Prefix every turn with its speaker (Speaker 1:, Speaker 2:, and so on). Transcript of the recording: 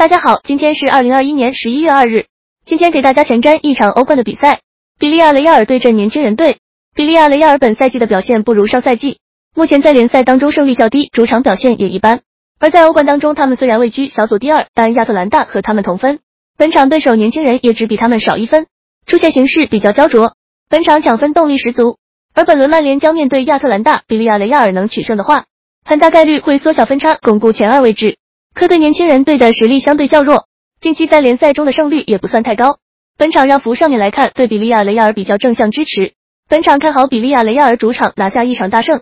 Speaker 1: 大家好，今天是二零二一年十一月二日。今天给大家前瞻一场欧冠的比赛，比利亚雷亚尔对阵年轻人队。比利亚雷亚尔本赛季的表现不如上赛季，目前在联赛当中胜率较低，主场表现也一般。而在欧冠当中，他们虽然位居小组第二，但亚特兰大和他们同分。本场对手年轻人也只比他们少一分，出现形势比较焦灼。本场抢分动力十足，而本轮曼联将面对亚特兰大，比利亚雷亚尔能取胜的话，很大概率会缩小分差，巩固前二位置。客队年轻人队的实力相对较弱，近期在联赛中的胜率也不算太高。本场让福上面来看，对比利亚雷亚尔比较正向支持。本场看好比利亚雷亚尔主场拿下一场大胜。